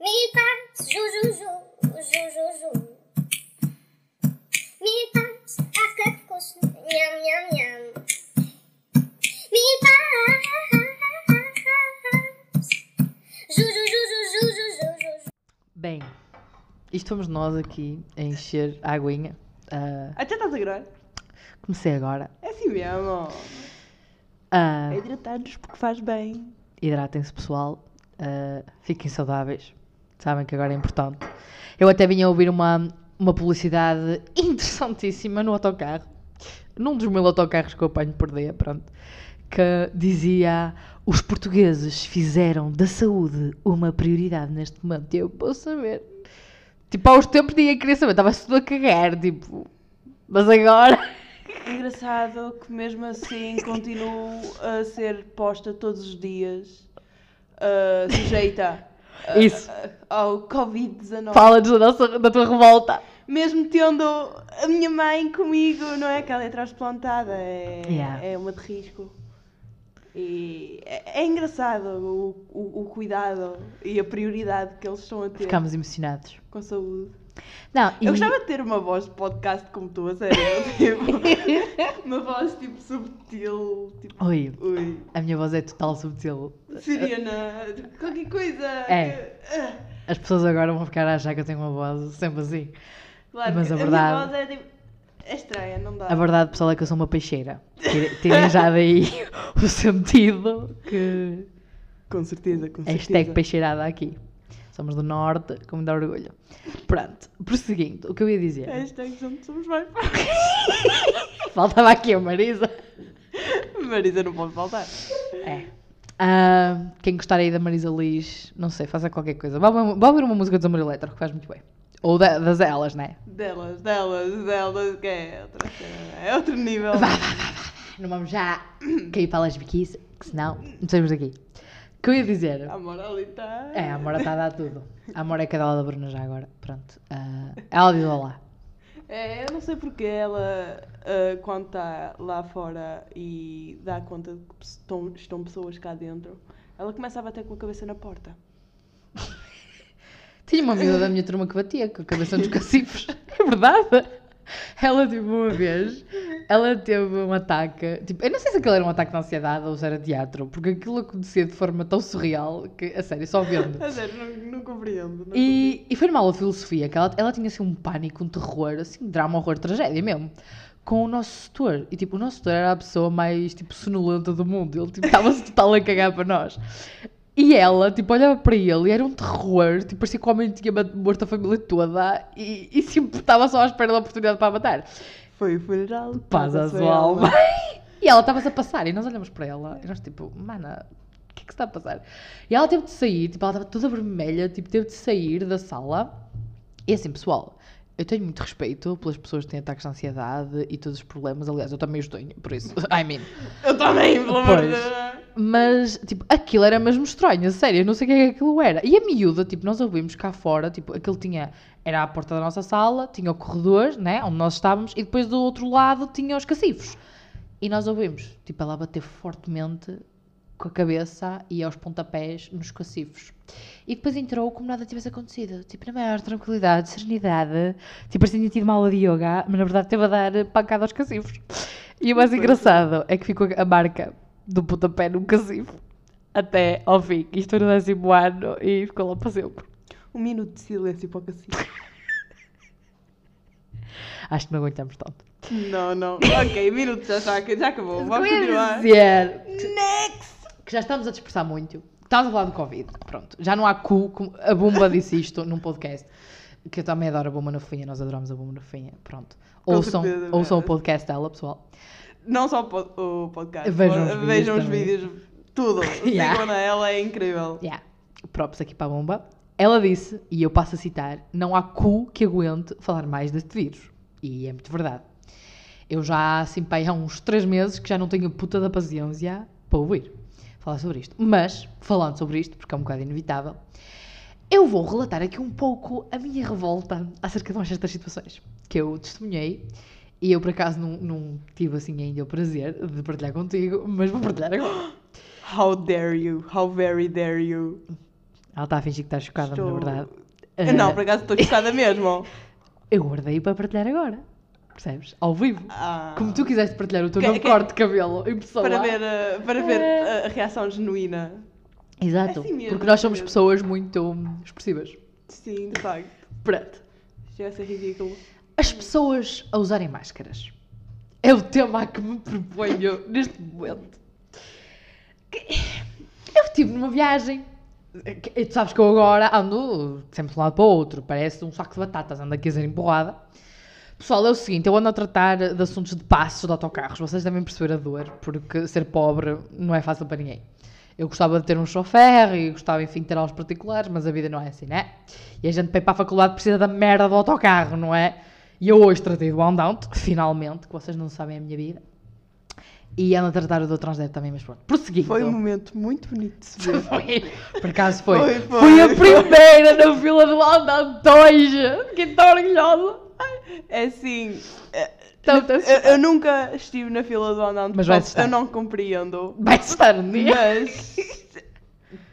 Mi fa ju ju ju ju ju ju. Mi fa afka kus nham nham nham. Mi fa ju ju ju ju ju ju ju. Bem, estamos nós aqui a encher a aguinha. Uh, Até estás a gravar? Comecei agora. É assim mesmo. Uh, Hidratar-nos porque faz bem. Hidratem-se, pessoal. Uh, fiquem saudáveis. Sabem que agora é importante. Eu até vinha ouvir uma, uma publicidade interessantíssima no autocarro. Num dos mil autocarros que eu apanho por dia, pronto. Que dizia: Os portugueses fizeram da saúde uma prioridade neste momento. E eu posso saber. Tipo, aos tempos ninguém queria saber. Estava-se tudo a cagar. Tipo, mas agora. Engraçado que mesmo assim continuo a ser posta todos os dias, ah, sujeita Isso. ah, ao Covid-19. Fala-nos da, nossa- da tua revolta. Mesmo tendo a minha mãe comigo, não é que ela é transplantada, é, Yeah. é uma de risco. E é, é engraçado o, o, o cuidado e a prioridade que eles estão a ter Ficámos emocionados. com a saúde. Não, e... Eu gostava de ter uma voz de podcast como tu, a sério. tipo, uma voz tipo subtil, tipo. Oi, Ui. a minha voz é total subtil. Siriana, tipo, qualquer coisa. É. ah, As pessoas agora vão ficar a achar que eu tenho uma voz sempre assim. claro, Mas que a minha verdade- voz é tipo. É estranha, não dá. A verdade, pessoal, é que eu sou uma peixeira. Tirem- já daí o sentido que. Com certeza, com Hashtag certeza. peixeirada aqui. Somos do Norte, com muito orgulho. Pronto, prosseguindo, o que eu ia dizer? Hashtag somos- somos bem. Faltava aqui a Marisa. Marisa não pode faltar. É. Ah, quem gostar aí da Marisa Liz, não sei, faça qualquer coisa. Vá, ouvir uma música de Zamor Eletro, que faz muito bem. Ou da- das elas, né? Delas, delas, delas, que é outra É outro nível. Vá, vá, vá, vá. Não vamos já cair para as biquices, que senão não saímos daqui. Que eu ia dizer? A moral está. É, a Amora está a dar tudo. A Amora é cadela da Bruna já agora. Pronto. Ah, ela diz olá. É, eu não sei porque ela, ah, quando está lá fora e dá conta de que estão, estão pessoas cá dentro, ela começa a bater com a cabeça na porta. Tinha uma amiga da minha turma que batia com a cabeça nos cacifres. É verdade. Ela, tipo, uma vez, ela teve um ataque. Tipo, eu não sei se aquilo era um ataque de ansiedade ou se era teatro, porque aquilo acontecia de forma tão surreal que, a sério, só vendo. A sério, não, não compreendo. Não E, e foi numa aula de filosofia que ela, ela tinha assim um pânico, um terror, assim, drama, horror, tragédia mesmo. Com o nosso setor. E tipo, o nosso setor era a pessoa mais tipo sonolenta do mundo. Ele tipo, estava-se total a cagar para nós. E ela, tipo, olhava para ele e era um terror. Tipo, parecia que o homem tinha morto a família toda e, e sempre estava só à espera da oportunidade para a matar. Foi o funeral. Paz à sua alma. E ela estava-se a passar e nós olhamos para ela e nós tipo, mana, o que é que se está a passar? E ela teve de sair, tipo, ela estava toda vermelha, tipo, teve de sair da sala. E assim, pessoal, eu tenho muito respeito pelas pessoas que têm ataques de ansiedade e todos os problemas. Aliás, eu também os tenho, por isso, I mean. Eu também, pelo amor de. Mas, tipo, aquilo era mesmo estranho, a sério, eu não sei o que é que aquilo era. E a miúda, tipo, nós ouvimos cá fora, tipo, aquilo tinha, era a porta da nossa sala, tinha o corredor, né, onde nós estávamos, e depois do outro lado tinha os cacifos. E nós ouvimos, tipo, ela bater fortemente com a cabeça e aos pontapés nos cacifos. E depois entrou como nada tivesse acontecido, tipo, na maior tranquilidade, serenidade, tipo, parecia que tinha tido uma aula de yoga, mas na verdade teve a dar pancada aos cacifos. E o mais engraçado é que ficou a marca do pontapé no cacifo até ao fim. Isto foi no décimo ano e ficou lá para sempre. Um minuto de silêncio para o cacique. Acho que não aguentamos tanto. Não, não. Ok, minuto já, já, já acabou. Vamos continuar. dizer Next! que já estamos a dispersar muito. Estamos a falar do Covid. Pronto. Já não há cu. A Bumba disse isto num podcast. Que eu também adoro a Bumba na Fofinha. Nós adoramos a Bumba na Fofinha. Pronto. Com Ouçam, certeza, ouçam o podcast dela, pessoal. Não só o pod- o podcast. Vejam os vídeos vejam os vídeos. Tudo. Yeah. Sigam-na, ela é incrível. Yeah. Props aqui para a bomba. Ela disse, e eu passo a citar, não há cu que aguente falar mais deste vírus. E é muito verdade. Eu já, assim, pai, há uns três meses que já não tenho a puta da paciência para ouvir falar sobre isto. Mas, falando sobre isto, porque é um bocado inevitável, eu vou relatar aqui um pouco a minha revolta acerca de umas certas situações que eu testemunhei e eu, por acaso, não, não tive, assim, ainda o prazer de partilhar contigo, mas vou partilhar agora. How dare you? How very dare you? Ela está a fingir que está chocada, Estou- mas na verdade. Eu Não, eh, por acaso estou chocada mesmo. Eu guardei para partilhar agora. Percebes? Ao vivo. Ah, Como tu quiseste partilhar o teu Que- novo que- corte de cabelo em pessoa. para ver, uh, para ver É. a, a reação genuína. Exato. É assim mesmo, porque nós é somos pessoas muito expressivas. Sim, de facto. Pronto. Ia ser ridículo. As pessoas a usarem máscaras. É o tema a que me proponho neste momento. Eu estive numa viagem. e Tu sabes que eu agora ando sempre de um lado para o outro. Parece um saco de batatas, ando aqui a ser empurrada. Pessoal, é o seguinte, eu ando a tratar de assuntos de passos de autocarros. Vocês devem perceber a dor, porque ser pobre não é fácil para ninguém. Eu gostava de ter um chofer e gostava, enfim, de ter aulas particulares, mas a vida não é assim, né? E a gente para ir para a faculdade precisa da merda do autocarro, não é? E eu hoje tratei do Out, finalmente, que vocês não sabem a minha vida. E ando a tratar o do Transdev também, mas pronto. Prosseguindo. Foi um momento muito bonito de se ver. Foi. Por acaso foi. Foi, foi, Fui a foi. primeira na fila do hoje. Fiquei tão orgulhosa. É assim. é, Tão, tão eu, eu nunca estive na fila do andante. Mas vai estar. Eu não compreendo. Vai estar um dia. Mas.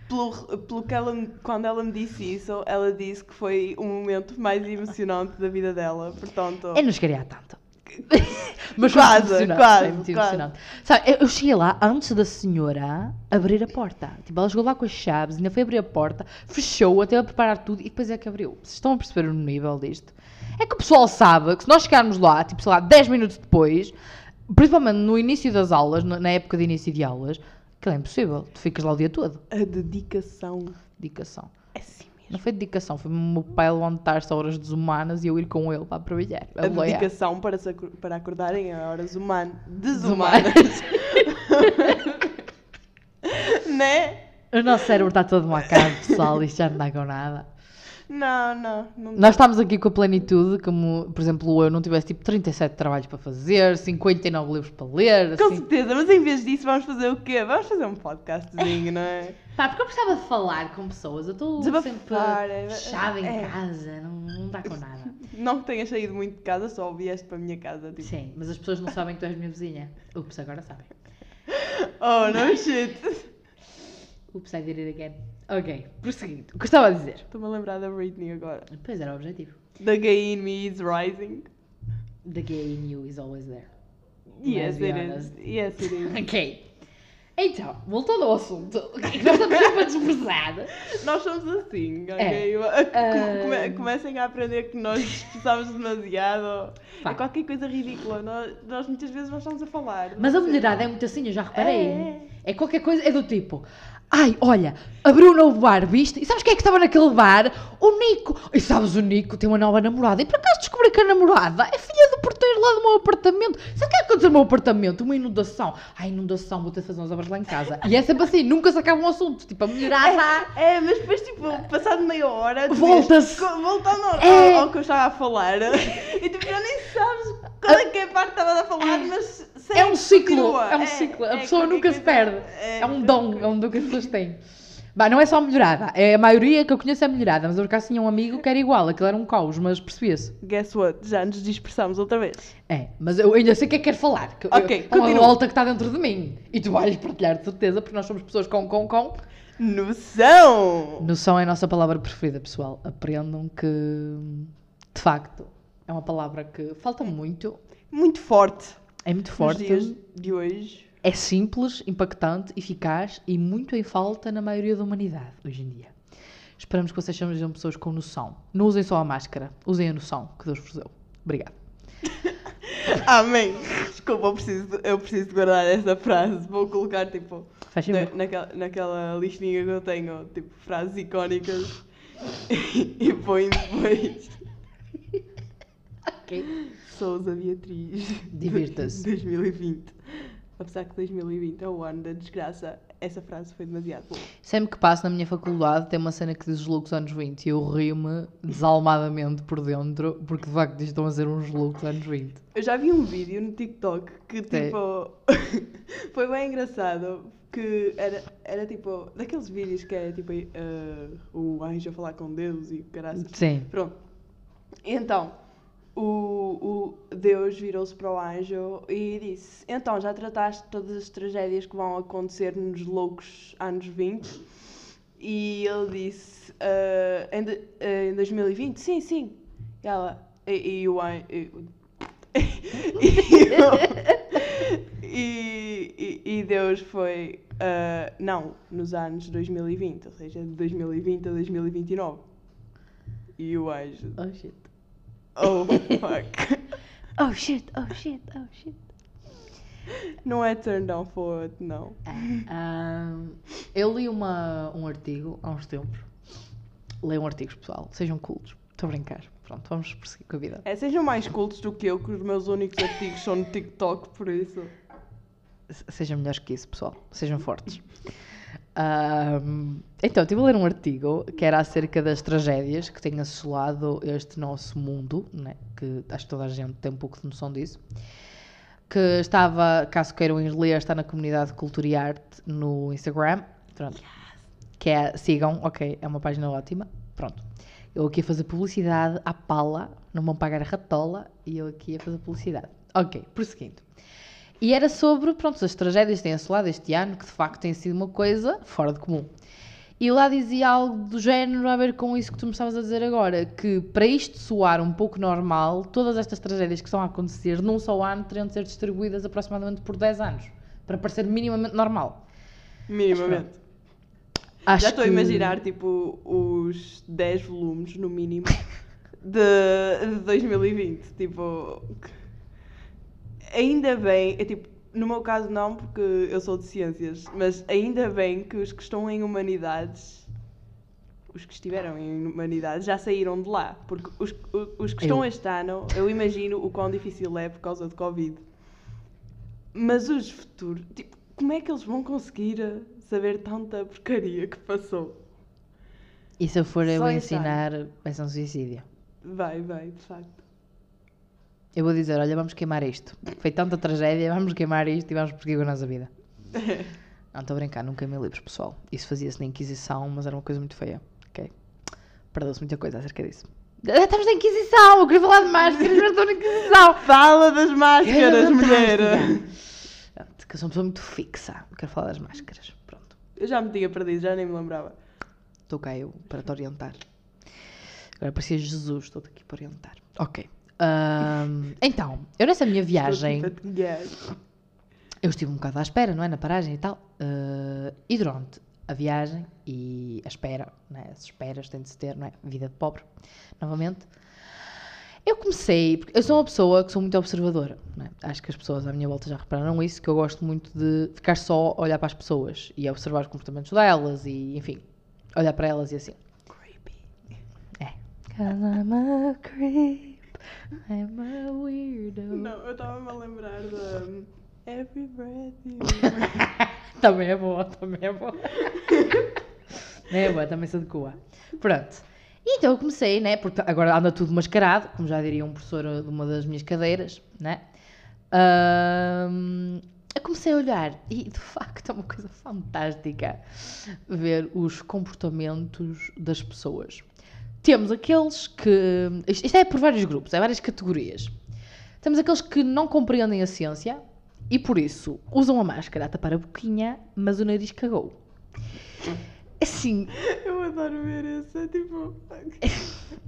Pelo, pelo que ela, quando ela me disse isso, ela disse que foi o momento mais emocionante da vida dela. Portanto, Eu não chegaria a tanto. Mas foi Quase, muito emocionante, quase, foi muito quase. Sabe, eu, eu cheguei lá antes da senhora abrir a porta. Tipo, ela chegou lá com as chaves, ainda foi abrir a porta, fechou, até a preparar tudo e depois é que abriu. Vocês estão a perceber o nível disto? É que o pessoal sabe que se nós chegarmos lá, tipo, sei lá, 10 minutos depois, principalmente no início das aulas, na época de início de aulas, aquilo é impossível. Tu ficas lá o dia todo. a dedicação Dedicação. é assim mesmo. Não foi dedicação, foi o meu pai levantar-se a horas desumanas e eu ir com ele para aproveitar. A boiar. dedicação para, se para acordarem a horas humanas. Desumanas. Né? O nosso cérebro está todo marcado, pessoal, isto já não dá com nada. Não, não. não Nós estamos aqui com a plenitude, como, por exemplo, eu não tivesse tipo 37 trabalhos para fazer, 59 livros para ler, Com assim. certeza, mas em vez disso vamos fazer o quê? Vamos fazer um podcastzinho, não é? Pá, porque eu precisava de falar com pessoas, eu estou sempre é- fechada em é. casa, não, não dá com nada. Não que tenhas saído muito de casa, só vieste para a minha casa. Tipo, Sim, mas as pessoas não sabem que tu és minha vizinha. Ups, agora sabem. oh, no shit. Ups, I did it again. Ok, prosseguindo. O que eu estava a dizer? Estou-me a lembrar da Britney agora. Pois era o objetivo. The gay in me is rising. The gay in you is always there. Yes, it honest. is. Yes, it is. Ok. Então, voltando ao assunto, que nós estamos sempre a desprezar. Nós somos assim, ok? É. Come- come- Ah. comecem a aprender que nós esforçamos demasiado. Pá. É qualquer coisa ridícula. Nós, nós muitas vezes nós estamos a falar. Mas a Não mulherada é muito assim, eu já reparei. É. É qualquer coisa, é do tipo. Ai, olha, abriu um novo bar, viste? E sabes quem é que estava naquele bar? O Nico. E sabes, o Nico tem uma nova namorada. E por acaso descobri que a namorada é filha do porteiro lá do meu apartamento. Sabe o que é que aconteceu no meu apartamento? Uma inundação. Ai, inundação, vou ter de fazer uns obras lá em casa. E é sempre assim, nunca se acaba um assunto. Tipo, a mulherada. É, mas depois, tipo, passado meia hora, Volta-se. voltando ao, É. ao que eu estava a falar, e tu já nem sabes qual é que é a parte que estava a falar, mas É um ciclo, continua. é um ciclo. A é pessoa qualquer nunca se perde. É um dom, é um dom que as pessoas têm. Bah, não é só a melhorada, é a maioria que eu conheço é melhorada, mas eu acaso tinha um amigo que era igual, aquilo era um caos, mas percebia-se. Guess what? Já nos dispersamos outra vez. É, mas eu ainda sei o que é que quero falar. Que Ok, eu, é uma continua. volta que está dentro de mim. E tu vais partilhar de certeza, porque nós somos pessoas com, com, com. Noção! Noção é a nossa palavra preferida, pessoal. Aprendam que, de facto, é uma palavra que falta muito, Muito forte. É muito Nos forte. dias de hoje. É simples, impactante, eficaz e muito em falta na maioria da humanidade hoje em dia. Esperamos que vocês sejam pessoas com noção. Não usem só a máscara, usem a noção que Deus vos deu. Obrigada. Amém! Desculpa, eu preciso, de- eu preciso de guardar essa frase. Vou colocar, tipo, na, naquela, naquela listinha que eu tenho, tipo, frases icónicas. e põe depois. Ok. Sousa Beatriz. Divirta-se. 2020. Apesar que 2020 é o ano da desgraça, essa frase foi demasiado boa. Sempre que passo na minha faculdade tem uma cena que diz os looks anos 20 e eu rio-me desalmadamente por dentro porque de facto estão a ser uns looks anos 20. Eu já vi um vídeo no TikTok que tipo. foi bem engraçado. Que era, era tipo. Daqueles vídeos que é tipo. eh, o anjo a falar com Deus e caraças. Sim. Pronto. Então, o, o Deus virou-se para o anjo e disse: Então, já trataste todas as tragédias que vão acontecer nos loucos anos 20? E ele disse, ah, em, de- ah, em 2020, sim, sim. E ela, e, e o An- e, e, e, Deus foi, ah, não, nos anos 2020, ou seja, de 2020 a 2029. E o anjo, Oh shit. Oh fuck. Oh shit, oh shit, oh shit. Não é turn down forward, não. Ahm, eu li uma, um artigo há uns tempos. Leiam artigos, pessoal. Sejam cultos. Estou a brincar. Pronto, vamos prosseguir com a vida. É, sejam mais cultos do que eu, que os meus únicos artigos são no TikTok, por isso. Se- Sejam melhores que isso, pessoal. Sejam fortes. Ahm, então, estive a ler um artigo que era acerca das tragédias que têm assolado este nosso mundo, né? que acho que toda a gente tem um pouco de noção disso. Que estava, caso queiram ir ler, está na comunidade Cultura e Arte no Instagram. Pronto. Que é, sigam, ok, é uma página ótima. Pronto. Eu aqui a fazer publicidade à pala, não vão pagar a ratola e eu aqui a fazer publicidade. Ok, prosseguindo. E era sobre, pronto, as tragédias têm assolado este ano, que de facto tem sido uma coisa fora de comum. E lá dizia algo do género a ver com isso que tu me estavas a dizer agora, que para isto soar um pouco normal, todas estas tragédias que estão a acontecer num só ano teriam de ser distribuídas aproximadamente por 10 anos, para parecer minimamente normal. Minimamente. Acho Já estou a que- imaginar, tipo, os 10 volumes, no mínimo, de, de 2020. Tipo. Ainda bem, é tipo, no meu caso não, porque eu sou de ciências, mas ainda bem que os que estão em humanidades. Os que estiveram em humanidades já saíram de lá. Porque os, os que estão Eu- este ano, eu imagino o quão difícil é por causa de Covid. Mas os futuros, tipo, como é que eles vão conseguir eh, saber tanta porcaria que passou? E se eu for eu Só ano. ensinar, vai ser um suicídio. Vai, vai, de facto. Eu vou dizer, olha, vamos queimar isto. Foi tanta tragédia, vamos queimar isto e vamos prosseguir com a nossa vida. Não, estou a brincar, nunca queimei livros, pessoal. Isso fazia-se na Inquisição, mas era uma coisa muito feia. Ok? Perdeu-se muita coisa acerca disso. Ah, Estamos na Inquisição! Eu queria falar de máscaras, mas estou na Inquisição! Fala das máscaras, mulher! Pronto, Que eu sou uma pessoa muito fixa. Quero falar das máscaras. Pronto. Eu já me tinha perdido, já nem me lembrava. Estou cá eu para te orientar. Agora parecia Jesus, estou aqui para orientar. Ok. Então, eu nessa minha viagem. Eu estive um bocado à espera, não é? Na paragem e tal. Eh, e durante a viagem e a espera, né? as esperas têm de se ter, não é? Vida de pobre, novamente. Eu comecei, porque eu sou uma pessoa que sou muito observadora, não é? Acho que as pessoas à minha volta já repararam isso, que eu gosto muito de ficar só a olhar para as pessoas e a observar os comportamentos delas e, enfim, olhar para elas e assim. Creepy. É. Cause I'm a creep, I'm a weirdo. Não, eu estava-me a lembrar da. um, Every breath you. Também é boa, também é boa. é boa, também sou de Cuba. Pronto. E então eu comecei, né? Porque agora anda tudo mascarado, como já diria um professor de uma das minhas cadeiras, né? Ahm, eu comecei a olhar e de facto é uma coisa fantástica ver os comportamentos das pessoas. Temos aqueles que. Isto é por vários grupos, é várias categorias. Temos aqueles que não compreendem a ciência e por isso usam a máscara a tapar a boquinha, mas o nariz cagou. Assim, Eu adoro ver isso. É tipo.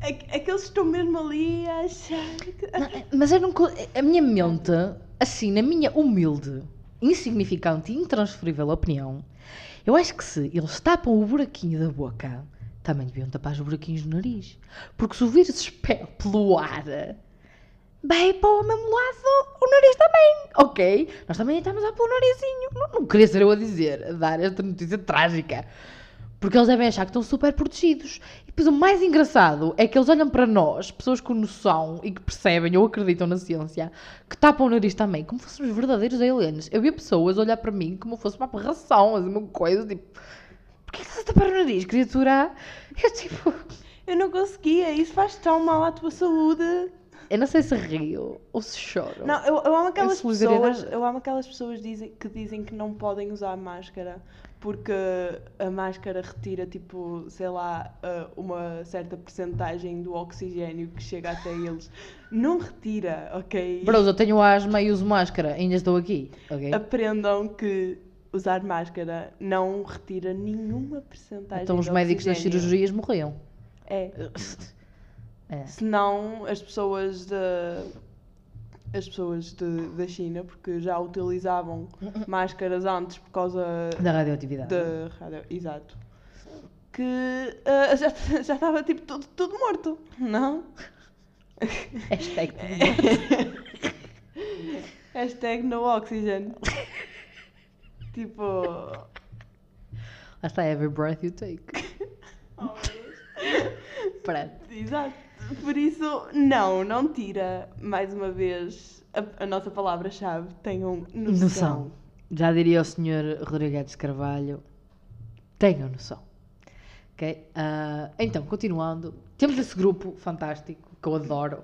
É, que- é que eles estão mesmo ali a achar que. não, mas eu não. A minha mente, assim, na minha humilde, insignificante e intransferível opinião, eu acho que se eles tapam o buraquinho da boca, também deviam tapar os buraquinhos do nariz. Porque se o vírus se espelha pelo ar, vai para o mesmo lado o nariz também, ok? Nós também estamos a pôr o narizinho. Não, não queria ser eu a dizer, a dar esta notícia trágica. Porque eles devem achar que estão super protegidos. E depois o mais engraçado é que eles olham para nós, pessoas com noção e que percebem ou acreditam na ciência, que tapam o nariz também, como fôssemos verdadeiros aliens. Eu via pessoas olhar para mim como fosse uma aberração, assim, uma coisa tipo. Porquê que estás a tapar o nariz, criatura? Eu tipo. Eu não conseguia, isso faz tão mal à tua saúde. Eu não sei se rio ou se choro. Não, eu, eu amo aquelas solidariedade. pessoas, eu amo aquelas pessoas dizem, que dizem que não podem usar máscara porque a máscara retira, tipo, sei lá, uh, uma certa percentagem do oxigênio que chega até eles. Não retira, ok? Bros, eu tenho asma e uso máscara, ainda estou aqui, ok? Aprendam que usar máscara não retira nenhuma percentagem Então os médicos das cirurgias morriam. É. É. Senão as pessoas da as pessoas de- da China, porque já utilizavam máscaras antes por causa Da radioatividade. da rádio, exato, que ah, já já estava tipo tudo, tudo morto, não? Hashtag. Hashtag no oxygen. Tipo. Lá está, every breath you take. oh, Pronto. Exato. Por isso, não, não tira, mais uma vez, a, a nossa palavra-chave. Tenham noção. Noção. Já diria o senhor Rodrigues Carvalho. Tenham noção. Ok? Ah, então, continuando. Temos esse grupo fantástico que eu adoro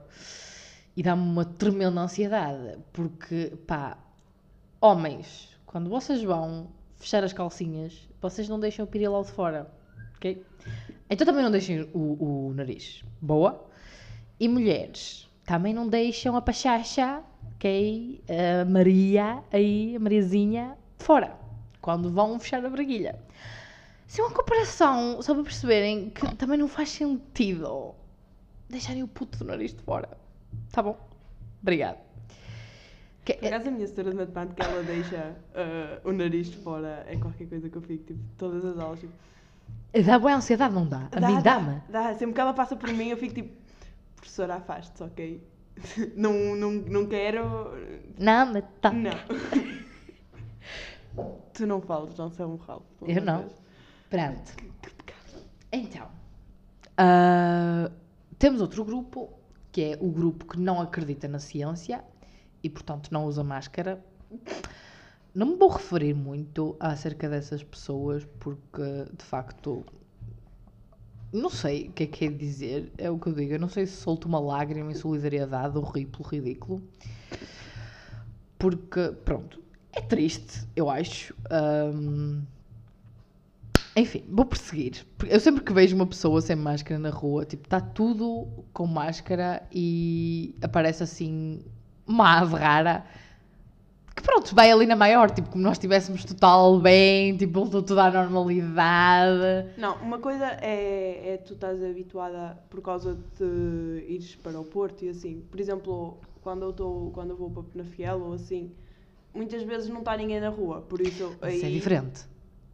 e dá-me uma tremenda ansiedade porque, pá, homens, quando vocês vão fechar as calcinhas, vocês não deixam o pirilau de fora. Ok? Então também não deixem o, o nariz. Boa. E mulheres, também não deixam a pachacha, ok? A Maria, aí, a Mariazinha, de fora. Quando vão fechar a braguilha. Isso é uma comparação, só para perceberem que também não faz sentido deixarem o puto do nariz de fora. Tá bom? Obrigado. Que- Por acaso, a minha senhora de matemática, ela deixa ah, o nariz de fora. É qualquer coisa que eu fico, tipo, todas as aulas. Tipo, Dá boa ansiedade, não dá? A dá, mim dá, dá-me. Dá, sempre que ela passa por mim, eu fico tipo, professora, afaste-se, ok? não, não, não quero. Não, mas tá. Não. tu não falas, não sei um ralo. Eu não. Deus. Pronto. Então, ah, temos outro grupo, que é o grupo que não acredita na ciência e, portanto, não usa máscara. Não me vou referir muito acerca dessas pessoas, porque, de facto, não sei o que é que é dizer, é o que eu digo. Eu não sei se solto uma lágrima em solidariedade ou ri pelo ridículo. Porque, pronto, é triste, eu acho. Ahm, enfim, vou. Porque Eu sempre que vejo uma pessoa sem máscara na rua, tipo, está tudo com máscara e aparece assim uma ave rara que pronto, vai ali na maior, tipo, como nós estivéssemos total bem, tipo, voltou tudo à normalidade. Não, uma coisa é, é tu estás habituada por causa de ires para o Porto e assim. Por exemplo, quando eu, tô, quando eu vou para Penafiel ou assim, muitas vezes não está ninguém na rua. Por isso, aí, Isso é diferente.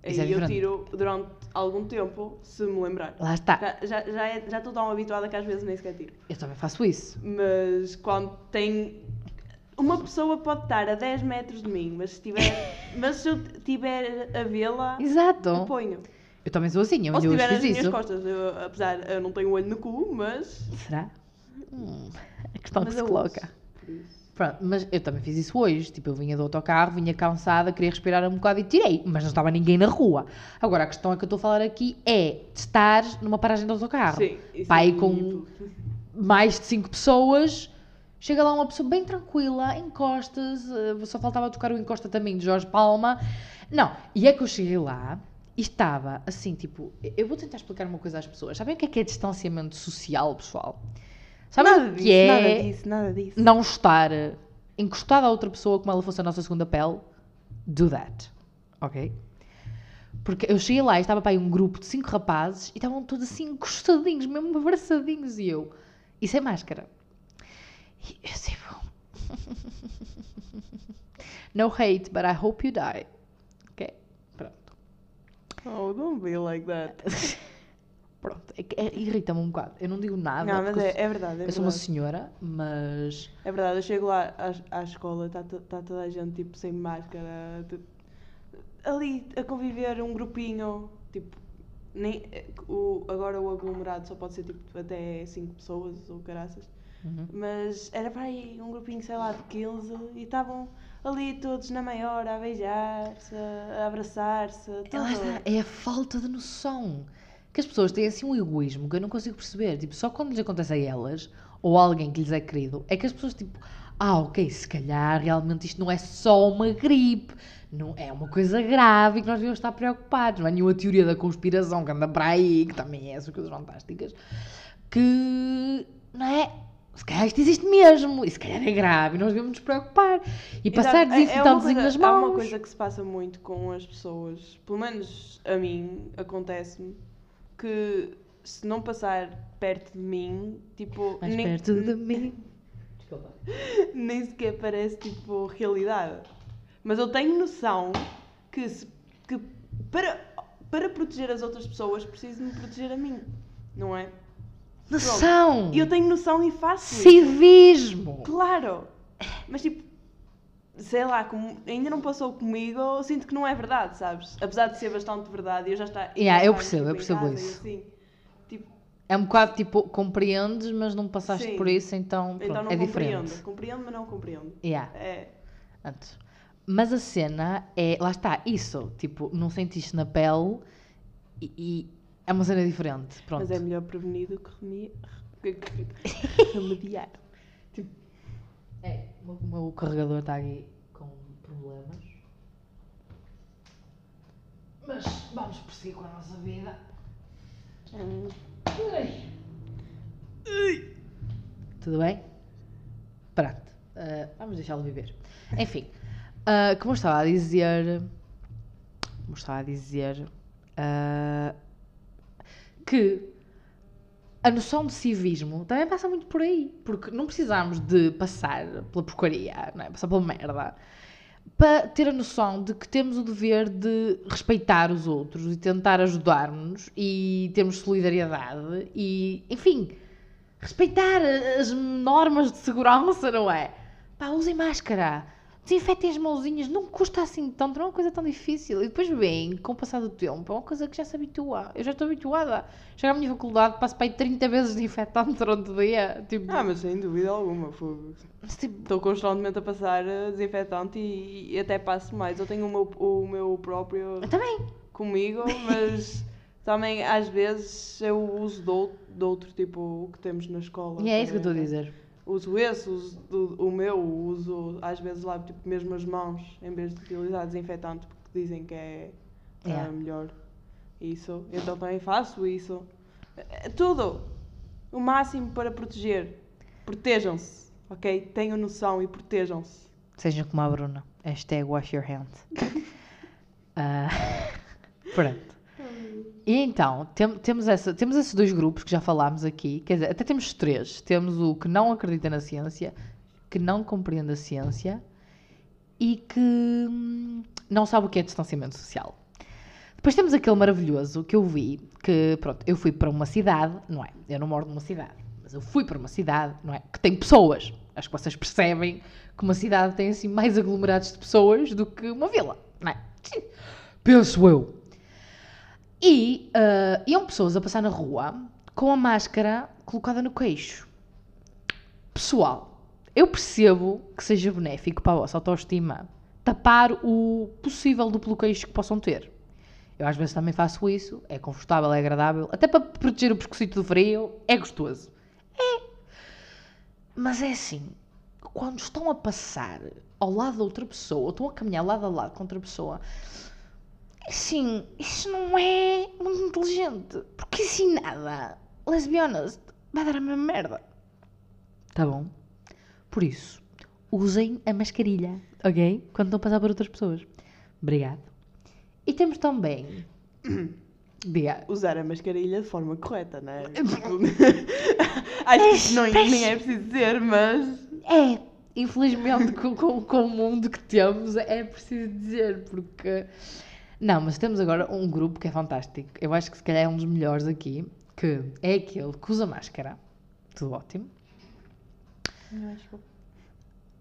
aí Isso é eu diferente. tiro durante algum tempo, se me lembrar. Lá está. Já, já, já, é- já estou tão habituada que às vezes nem sequer tiro. Eu também faço isso. Mas quando tem. Uma pessoa pode estar a 10 metros de mim, mas se, tiver, mas se eu estiver a vê-la, Exato. ponho. Eu também sou assim, eu Ou se tiver fiz minhas isso. costas, eu, apesar, eu não tenho olho no cu, mas. Será? Hum, a questão mas que se eu coloca. uso. Pronto, mas eu também fiz isso hoje. Tipo, eu vinha do autocarro, vinha cansada, queria respirar um bocado e tirei, mas não estava ninguém na rua. Agora, a questão é que eu estou a falar aqui é de estar numa paragem de autocarro. Sim, isso Pai é com muito- mais de cinco pessoas, chega lá uma pessoa bem tranquila, encostas, eh, só faltava tocar o encosta também de Jorge Palma. Não, e é que eu cheguei lá e estava assim, tipo, eu vou tentar explicar uma coisa às pessoas. Sabem o que é que é distanciamento social, pessoal? Sabem Nada o disso, que é nada disso, nada disso. não estar encostado a outra pessoa como ela fosse a nossa segunda pele? Do that, ok? Porque eu cheguei lá e estava para aí um grupo de cinco rapazes e estavam todos assim encostadinhos, mesmo abraçadinhos, e eu, e sem máscara. E eu tipo, no hate, but I hope you die. Ok? Pronto. Oh, don't be like that. Pronto. É é- irrita-me um bocado. Eu não digo nada. Não, mas é, é verdade, é eu sou uma verdade. senhora, mas. É verdade, eu chego lá à, à escola, está tá toda a gente tipo sem máscara, ali a conviver um grupinho, tipo, nem, o, agora o aglomerado só pode ser tipo até 5 pessoas ou caraças, Uhum. mas era para aí um grupinho, sei lá, de 15 e estavam ali todos na maior a beijar-se, a abraçar-se, está, é a falta de noção. Que as pessoas têm assim um egoísmo que eu não consigo perceber. Tipo, só quando lhes acontece a elas, ou a alguém que lhes é querido, é que as pessoas, tipo, ah, ok, se calhar realmente isto não é só uma gripe, não é uma coisa grave e que nós devemos estar preocupados. Não é nenhuma teoria da conspiração que anda para aí, que também é essas coisas fantásticas, que, não é? Se calhar isto existe mesmo, e se calhar é grave, e nós devemos nos preocupar. E passar Exato, é- é uma desinfetantezinho coisa- nas É uma mãos. coisa que se passa muito com as pessoas, pelo menos a mim, acontece-me, que se não passar perto de mim, tipo. Mais nem, perto de mim. Desculpa. nem sequer parece tipo realidade. Mas eu tenho noção que, se- que para, para proteger as outras pessoas preciso me proteger a mim, não é? Noção! E eu tenho noção e faço isso. Civismo! Claro! Mas tipo, sei lá, como ainda não passou comigo, eu sinto que não é verdade, sabes? Apesar de ser bastante verdade, e eu já está. Yeah, eu percebo, eu percebo isso. assim. Tipo, É um bocado tipo, compreendes, mas não passaste Sim. por isso, então, pronto, então não é compreendo. diferente. Compreendo, mas não compreendo. Yeah. É. Antes. Mas a cena é, lá está, isso, tipo, não sentiste na pele e, e é uma cena diferente. Pronto. Mas é melhor prevenir do que remi- remediar. É, o meu- carregador está aqui com problemas. Mas vamos prosseguir com a nossa vida. Hum, Tudo bem? Pronto. ah, vamos deixá-lo viver. Enfim, ah, como eu estava a dizer. Como eu estava a dizer. ah, que a noção de civismo também passa muito por aí. Porque não precisamos de passar pela porcaria, não é? passar pela merda, para ter a noção de que temos o dever de respeitar os outros e tentar ajudar-nos e termos solidariedade e, enfim, respeitar as normas de segurança, não é? Pá, usem máscara. Desinfetem as mãozinhas, não custa assim tanto, não é uma coisa tão difícil. E depois vem, com o passar do tempo, é uma coisa que já se habitua. Eu já estou habituada. Chego à minha faculdade, passo para aí 30 vezes desinfetante durante o dia. Tipo, Ah, mas sem dúvida alguma. fogo. tipo, Estou constantemente a passar eh, desinfetante e, e até passo mais. Eu tenho o meu, o meu próprio eu também. comigo, mas também às vezes eu uso de outro, de outro tipo o que temos na escola. E é isso que eu estou a dizer. Uso esse, uso do- o meu, uso às vezes lavo tipo, mesmo as mãos em vez de utilizar desinfetante porque dizem que é Yeah. melhor. Isso. Então também faço isso. É Tudo. O máximo para proteger. Protejam-se. Ok? Tenham noção e protejam-se. Sejam como a Bruna. Hashtag wash your hands. Ah, pronto. E então, tem- temos, essa, temos esses dois grupos que já falámos aqui, quer dizer, até temos três. Temos o que não acredita na ciência, que não compreende a ciência e que hum, não sabe o que é distanciamento social. Depois temos aquele maravilhoso que eu vi, que pronto, eu fui para uma cidade, não é? Eu não moro numa cidade, mas eu fui para uma cidade, não é? Que tem pessoas. Acho que vocês percebem que uma cidade tem assim mais aglomerados de pessoas do que uma vila, não é? Penso eu. E ah, iam pessoas a passar na rua com a máscara colocada no queixo. Pessoal, eu percebo que seja benéfico para a vossa autoestima tapar o possível duplo queixo que possam ter. Eu às vezes também faço isso, é confortável, é agradável, até para proteger o pescocito do frio, é gostoso. É. Mas é assim, quando estão a passar ao lado da outra pessoa, ou estão a caminhar lado a lado com outra pessoa, assim, isso não é muito inteligente. Porque assim nada, let's be honest, vai dar a mesma merda. Tá bom? Por isso, usem a mascarilha, ok? Quando estão a passar por outras pessoas. Obrigado. E temos também. Diga. Usar a mascarilha de forma correta, não é? Acho que não, nem é preciso dizer, mas. É, infelizmente, com, com, com o mundo que temos, é preciso dizer, porque. Não, mas temos agora um grupo que é fantástico. Eu acho que se calhar é um dos melhores aqui, que é aquele que usa máscara. Tudo ótimo.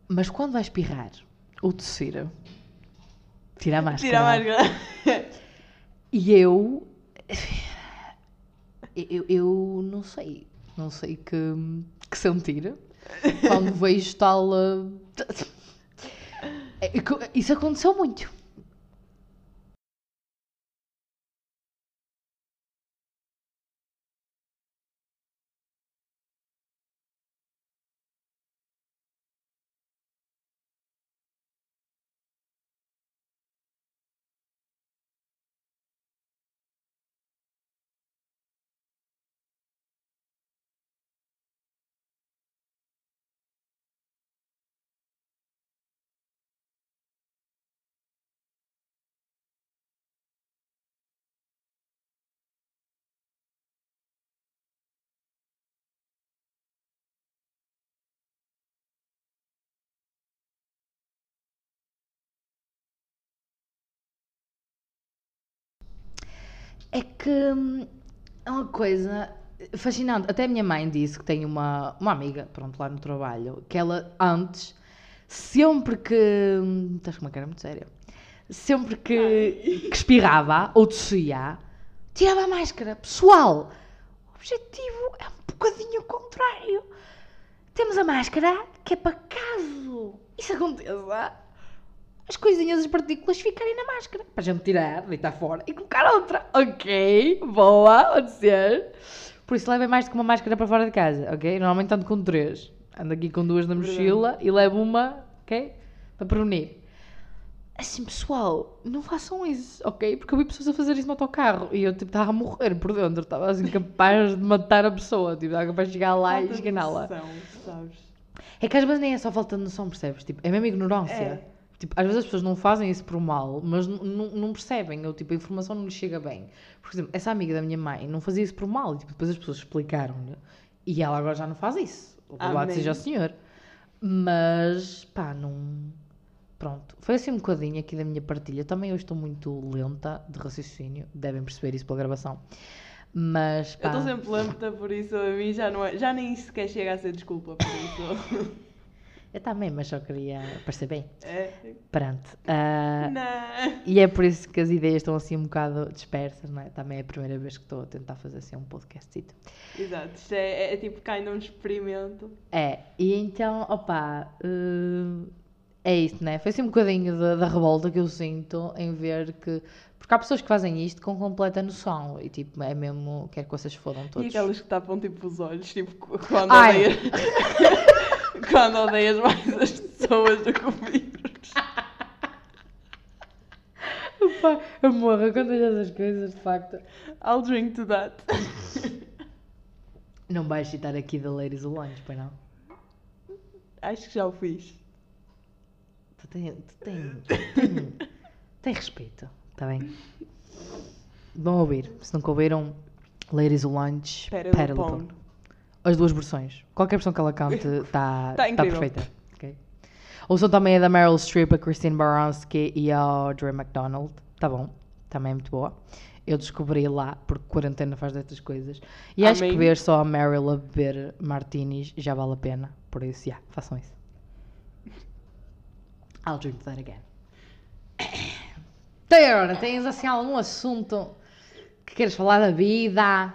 Mas quando vai espirrar ou tossir, tira a máscara. Tira a máscara. E eu, eu. Eu não sei. Não sei que, que sentir. Quando vejo tal. uh, Isso aconteceu muito. É que é uma coisa fascinante. Até a minha mãe disse que tem uma, uma amiga, pronto, lá no trabalho, que ela antes, sempre que. hum, Estás com uma cara muito séria. Sempre que, que espirrava ou tossia, tirava a máscara. Pessoal, o objetivo é um bocadinho contrário. Temos a máscara que é para caso isso aconteça, as coisinhas, as partículas ficarem na máscara. Para a gente tirar, deitar fora e colocar outra. Ok, boa, pode ser. Por isso levem mais do que uma máscara para fora de casa, ok? Normalmente ando com três. Ando aqui com duas na mochila e levo uma, ok? Para prevenir. Assim, pessoal, não façam isso, ok? Porque eu vi pessoas a fazer isso no autocarro e eu tipo, estava a morrer por dentro. Estava assim capaz de matar a pessoa. Tipo, estava capaz de chegar lá Falta e esganá-la. É que às vezes nem é só falta de noção, percebes? Tipo, é mesmo ignorância. É. Tipo, às vezes as pessoas não fazem isso por mal, mas não percebem, ou tipo, a informação não lhes chega bem. Por exemplo, essa amiga da minha mãe não fazia isso por mal, e tipo, depois as pessoas explicaram-lhe, e ela agora já não faz isso. Louvado Amém. seja o Senhor. Mas, pá, não. Pronto, foi assim um bocadinho aqui da minha partilha. Também eu estou muito lenta de raciocínio, devem perceber isso pela gravação. Mas, Eu pá. estou sempre lenta, por isso a mim já, não é, já nem sequer chega a ser desculpa por isso. Eu também, mas só queria parecer bem. É. Pronto. ah, Não. E é por isso que as ideias estão assim um bocado dispersas, não é? Também é a primeira vez que estou a tentar fazer assim um podcast. Exato, isto é, é tipo kind of um experimento. É, e então, opá, eh, é isso, né? Foi assim um bocadinho da, da revolta que eu sinto em ver que. Porque há pessoas que fazem isto com completa noção e tipo, é mesmo. Quero que vocês fodam E todos. aquelas que tapam tipo os olhos, tipo qu- quando Ai. quando odeias mais as pessoas do que o vírus. Morro quando vejo essas coisas, de facto. I'll drink to that. Não vais citar aqui da Ladies Lunch, pois não? Acho que já o fiz. Tu tens. Tu tens. Tem, respeito, está bem? Vão ouvir. Se nunca ouviram, Ladies Lunch, do Pão. As duas versões. Qualquer versão que ela cante está Tá tá incrível. perfeita. ok? Ouçam também a da Meryl Streep, a Christine Baranski e a Audrey McDonald. Tá bom. Também é muito boa. Eu descobri lá, porque quarentena faz destas coisas. E acho que Amém. ver só a Meryl a beber martinis já vale a pena. Por isso, já, façam isso. I'll drink that again. Agora, tens assim algum assunto que queres falar da vida?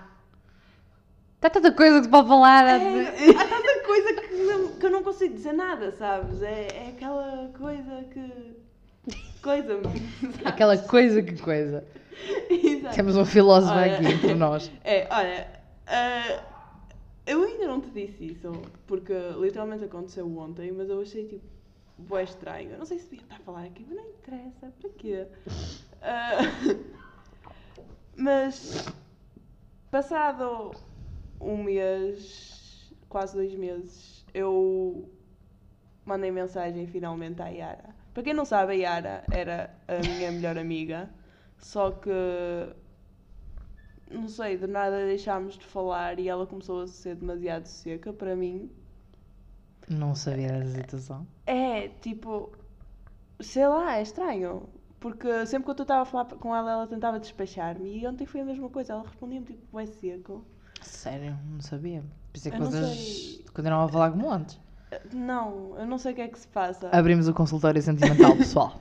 Está tanta coisa que se pode falar. É, há tanta coisa que, não- que eu não consigo dizer nada, sabes? É, é aquela coisa que. Coisa. sabes? Aquela coisa que coisa. Exato. Temos um filósofo Olha. aqui entre nós. É, olha, ah, eu ainda não te disse isso, porque literalmente aconteceu ontem, mas eu achei tipo, bué estranho. Eu não sei se devia estar a falar aqui, mas não interessa, para quê? Ah, mas, passado um mês, quase dois meses, eu mandei mensagem finalmente à Yara. Para quem não sabe, a Yara era a minha melhor amiga, só que não sei, de nada deixámos de falar e ela começou a ser demasiado seca para mim. Não sabia dessa situação. É tipo, sei lá, é estranho. Porque sempre que eu estava a falar com ela, ela tentava despachar-me e ontem foi a mesma coisa. Ela respondia-me tipo, é seco. Sério, não sabia. Pensei que Eu não vocês sei. continuavam a falar como antes. Não, eu não sei o que é que se passa. Abrimos o consultório sentimental, pessoal.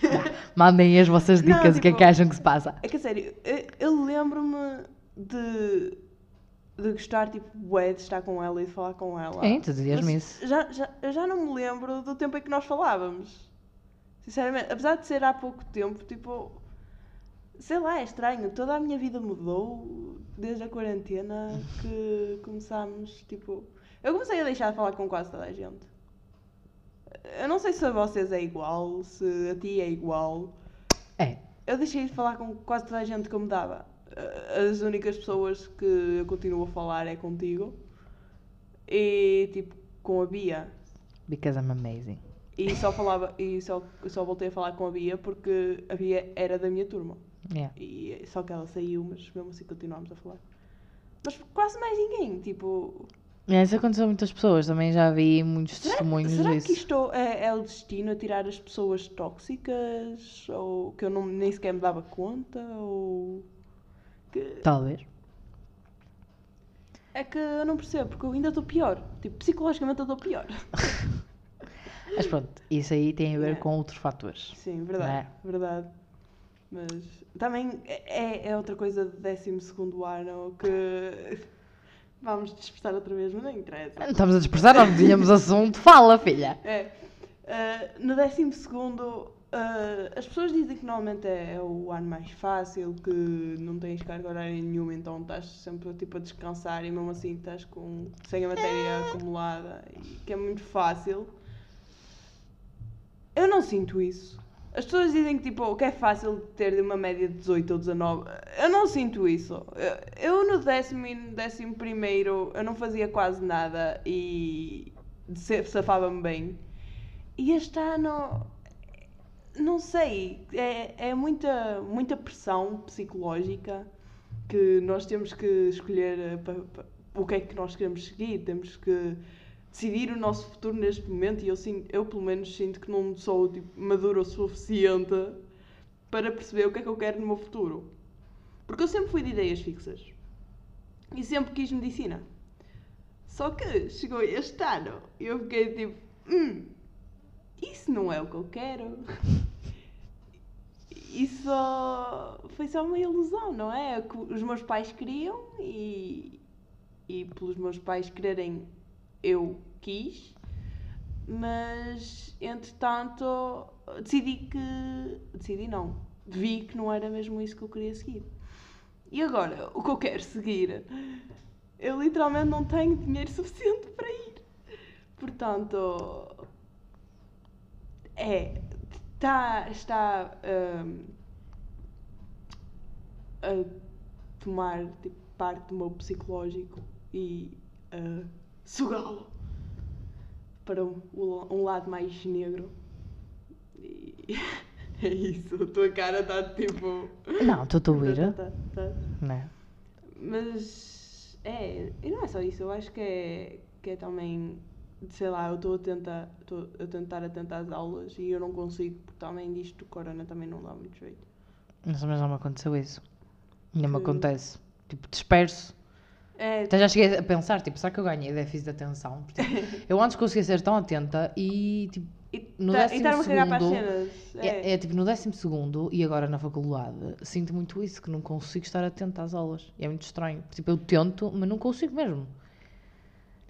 Mandem as vossas Não, dicas, o que é tipo- que acham que se passa. É que a sério, eu, eu lembro-me de, de gostar, tipo, bué, de estar com ela e de falar com ela. É, tu dizias-me Mas isso. Já, já, eu já não me lembro do tempo em que nós falávamos. Sinceramente, apesar de ser há pouco tempo, tipo, sei lá, é estranho. Toda a minha vida mudou desde a quarentena que começámos, tipo. Eu comecei a deixar de falar com quase toda a gente. Eu não sei se a vocês é igual, se a ti é igual. É, Eu deixei de falar com quase toda a gente que eu me dava. As únicas pessoas que eu continuo a falar é contigo. E tipo, com a Bia. because I'm amazing. E só falava, e só, só voltei a falar com a Bia porque a Bia era da minha turma. Yeah. E só que ela saiu, mas mesmo assim continuámos a falar. Mas quase mais ninguém, tipo. É, isso aconteceu a muitas pessoas, também já vi muitos Será, testemunhos será disso. que isto é, é o destino a tirar as pessoas tóxicas? Ou que eu não, nem sequer me dava conta? Ou. que Talvez. é que eu não percebo, porque eu ainda estou pior. Tipo, psicologicamente eu estou pior. Mas pronto, isso aí tem a ver É. com outros fatores. Sim, verdade, verdade. Mas também é, é outra coisa de 12 ano que vamos dispersar outra vez, mas não interessa. Não estamos a dispersar, não tínhamos assunto. Fala, filha. É. ah, no 12 segundo, ah, as pessoas dizem que normalmente é, é o ano mais fácil, que não tens carga horária nenhuma, então estás sempre tipo, a descansar e mesmo assim estás com, sem a matéria acumulada e que é muito fácil. Eu não sinto isso. As pessoas dizem que, tipo, que é fácil ter de uma média de 18 ou 19. Eu não sinto isso. Eu, no décimo e no décimo primeiro eu não fazia quase nada e safava-me bem. E este ano, não sei, é, é muita, muita pressão psicológica que nós temos que escolher eh, pa- pa- o que é que nós queremos seguir. Temos que decidir o nosso futuro neste momento e eu, eu pelo menos sinto que não sou tipo, madura o suficiente para perceber o que é que eu quero no meu futuro. Porque eu sempre fui de ideias fixas e sempre quis medicina. Só que chegou este ano e eu fiquei tipo, hum, isso não é o que eu quero. Isso foi só uma ilusão, não é? É que os meus pais queriam e, e pelos meus pais quererem eu quis, mas entretanto decidi que. Decidi não. Vi que não era mesmo isso que eu queria seguir. E agora, o que eu quero seguir? Eu literalmente não tenho dinheiro suficiente para ir. Portanto, é. Tá, está hum, a tomar tipo, parte do meu psicológico e a sugá-lo para um, um lado mais negro. E é isso, a tua cara está tipo. Não, estou a ouvir. tá, tá, tá. Né? Mas é, e não é só isso, eu acho que é, que é também, sei lá, eu estou a tentar, estou a tentar atentar às aulas e eu não consigo, porque também disto do corona também não dá muito jeito. Mas mas não me aconteceu isso. Ainda me Que- acontece. Tipo, disperso. É, Até já cheguei a pensar, tipo, será que eu ganhei déficit de atenção? Porque, tipo, eu antes conseguia ser tão atenta e, tipo, e no tá- e décimo as segundo, é, É, é, tipo, no décimo segundo e agora na faculdade, sinto muito isso, que não consigo estar atenta às aulas. E é muito estranho. Tipo, eu tento, mas não consigo mesmo.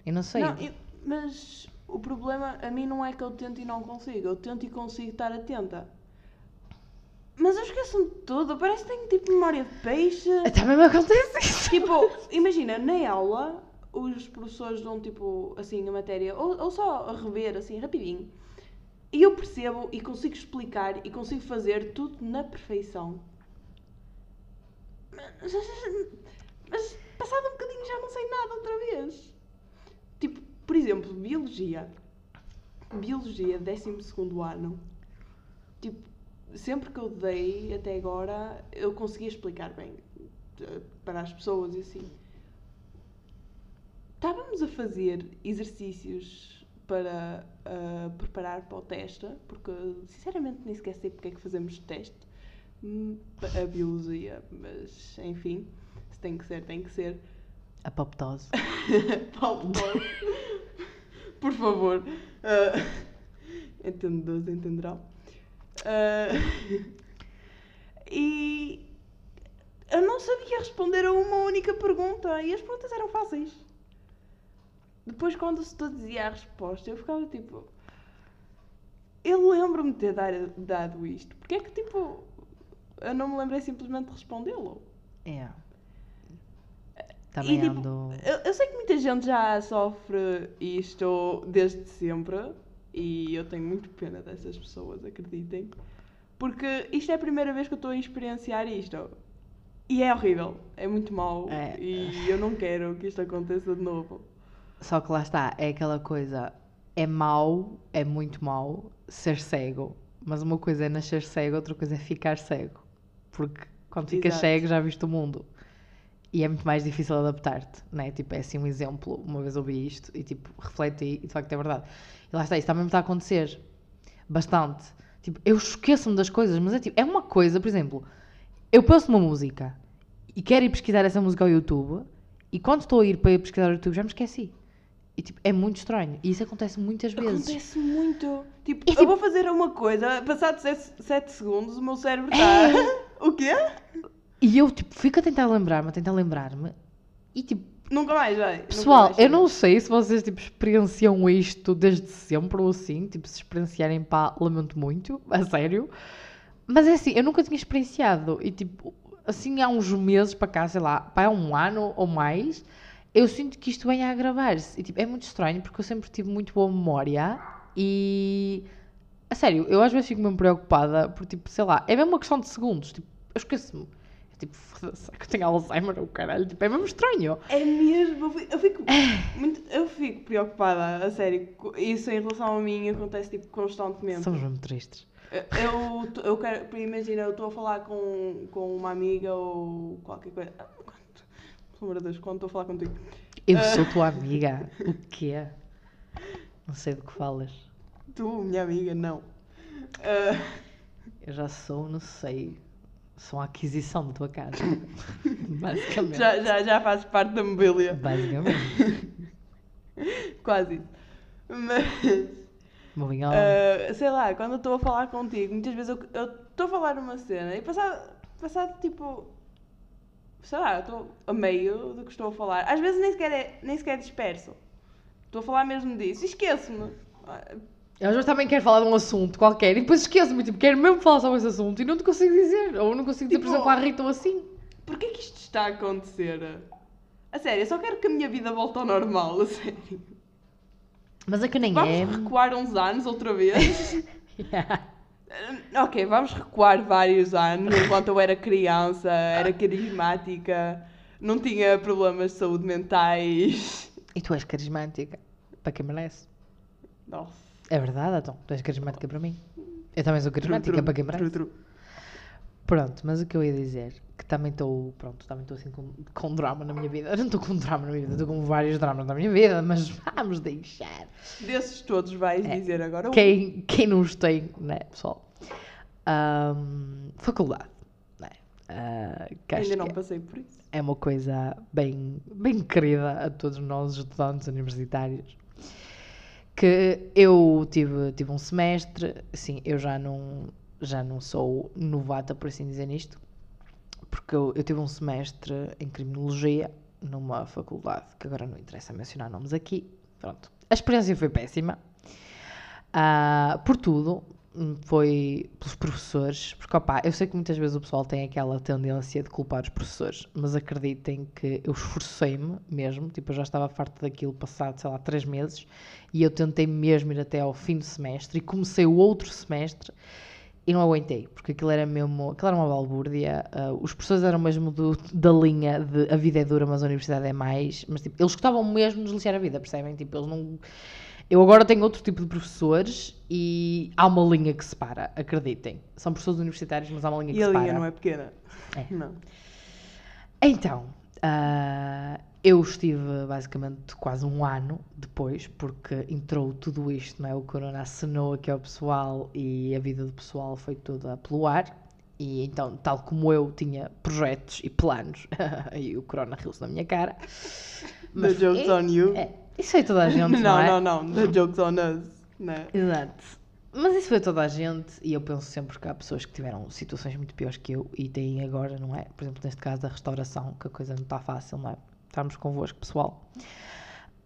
E não sei. Não, eu- mas o problema a mim não é que eu tento e não consigo, eu tento e consigo estar atenta. Mas eu esqueço-me de tudo, parece que tenho tipo memória de peixe. Também me acontece isso. Tipo, imagina, na aula, os professores dão tipo assim a matéria, ou, ou só a rever assim rapidinho. E eu percebo e consigo explicar e consigo fazer tudo na perfeição. Mas, mas passado um bocadinho já não sei nada outra vez. Tipo, por exemplo, biologia. Biologia, 12 ano. Tipo, sempre que eu dei até agora, eu conseguia explicar bem eh, para as pessoas e assim. Estávamos a fazer exercícios para ah, preparar para o teste, porque sinceramente nem sequer sei porque é que fazemos teste. Hum, A biologia, mas enfim, se tem que ser, tem que ser. A poptose. Paulo Torres. Por favor. Uh, entendedores entenderão. Uh, e eu não sabia responder a uma única pergunta e as perguntas eram fáceis. Depois, quando o setor dizia a resposta, eu ficava tipo. Eu lembro-me de ter dar- dado isto. Porque é que, tipo, eu não me lembrei simplesmente de respondê-lo? É. Também E, tipo, ando. Eu, eu sei que muita gente já sofre isto desde sempre e eu tenho muito pena dessas pessoas, acreditem. Porque isto é a primeira vez que eu estou a experienciar isto. E é horrível, é muito mau É. e eu não quero que isto aconteça de novo. Só que lá está, é aquela coisa. É mau, é muito mau ser cego. Mas uma coisa é nascer cego, outra coisa é ficar cego. Porque quando ficas Exato. cego já viste o mundo. E é muito mais difícil adaptar-te, né? Tipo, é assim um exemplo. Uma vez ouvi isto e tipo, refleti e de facto é verdade. E lá está, isso também me está a acontecer. Bastante. Tipo, eu esqueço-me das coisas, mas é tipo, é uma coisa, por exemplo, eu penso numa música e quero ir pesquisar essa música ao YouTube e quando estou a ir para ir pesquisar ao YouTube já me esqueci. E tipo, é muito estranho. E isso acontece muitas vezes. Acontece muito. Tipo, E, eu tipo- vou fazer uma coisa, passado 7 segundos, o meu cérebro está. É. o quê? E eu tipo, fico a tentar lembrar-me, a tentar lembrar-me. E tipo, Nunca mais, vai. pessoal, mais eu não sei se vocês tipo experienciam isto desde sempre ou assim. Tipo, se experienciarem, pá, lamento muito, a sério. Mas é assim, eu nunca tinha experienciado. E tipo, assim há uns meses para cá, sei lá, pá, há um ano ou mais, eu sinto que isto vem a agravar-se. E tipo, é muito estranho porque eu sempre tive muito boa memória e. A sério, eu às vezes fico mesmo preocupada porque, tipo, sei lá, é mesmo uma questão de segundos. Tipo, eu esqueço-me. Tipo, foda-se, que eu tenho Alzheimer ou caralho? Tipo, é mesmo estranho. É mesmo, eu fico, muito, eu fico preocupada, a sério. Isso em relação a mim acontece tipo constantemente. Somos mesmo tristes. Eu, eu, quero, imagina, eu estou a falar com, com uma amiga ou qualquer coisa. Ah, quando- Pelo amor de Deus, quando estou a falar contigo. Eu Ah. sou tua amiga. O quê? Não sei do que falas. Tu, minha amiga, não. Ah, Eu já sou, não sei. Sou uma aquisição da tua casa. Basicamente. já, já, já fazes parte da mobília. Basicamente. Quase isso. Mas. Moving on. Uh, sei lá, quando eu estou a falar contigo, muitas vezes eu estou a falar uma cena e passado, passado tipo. Sei lá, eu estou a meio do que estou a falar. Às vezes nem sequer, é, nem sequer disperso. Estou a falar mesmo disso e esqueço-me. Eu vezes também quero falar de um assunto qualquer e depois esqueço-me, tipo, quero mesmo falar sobre esse assunto e não te consigo dizer. Ou não consigo dizer, por Tipo- exemplo, à Rita ou assim. Porquê que isto está a acontecer? A sério, eu só quero que a minha vida volte ao normal, a sério. Mas é que nem Vamos é. recuar uns anos outra vez? Yeah. Ok, vamos recuar vários anos. Enquanto eu era criança, era carismática, não tinha problemas de saúde mentais. E tu és carismática. Para quem merece. Nossa. É verdade, então. Tu és carismática para mim. Eu também sou carismática Tru, tru, para quem merece. tru. Pronto, mas o que eu ia dizer, que também estou, pronto, também estou assim com, com drama na minha vida. Eu não estou com drama na minha vida, estou com vários dramas na minha vida, mas vamos deixar. Desses todos vais É. dizer agora um. Quem, quem não os tem, né, pessoal? Ahm, faculdade, né? Acho Ainda não passei por isso. é uma coisa bem, bem querida a todos nós, estudantes universitários. Que eu tive, tive um semestre, assim, eu já não, já não sou novata, por assim dizer, nisto, porque eu, eu tive um semestre em criminologia numa faculdade, que agora não interessa mencionar nomes aqui. Pronto. A experiência foi péssima. Ah, por tudo, foi pelos professores, porque opá, eu sei que muitas vezes o pessoal tem aquela tendência de culpar os professores, mas acreditem que eu esforcei-me mesmo, tipo, eu já estava farto daquilo passado, sei lá, três meses, e eu tentei mesmo ir até ao fim do semestre, e comecei o outro semestre, e não aguentei, porque aquilo era mesmo, aquilo era uma balbúrdia, ah, os professores eram mesmo do- da linha de a vida é dura, mas a universidade é mais, mas tipo, eles gostavam mesmo de nos lixar a vida, percebem? Tipo, eles não... Eu agora tenho outro tipo de professores e há uma linha que separa, acreditem. São professores universitários, mas há uma linha que E a separa. linha não é pequena. É. Não. Então, ah, eu estive basicamente quase um ano depois, porque entrou tudo isto, não é? O corona acenou aqui ao pessoal e a vida do pessoal foi toda pelo ar. E então, tal como eu tinha projetos e planos, e o corona riu-se na minha cara. The joke's on you. É, isso foi toda a gente, não, não, é? não, não. The joke's on us. Né? Exato. Mas isso foi toda a gente e eu penso sempre que há pessoas que tiveram situações muito piores que eu e têm agora, não é? Por exemplo, neste caso da restauração, que a coisa não está fácil, não é? Estamos convosco, pessoal.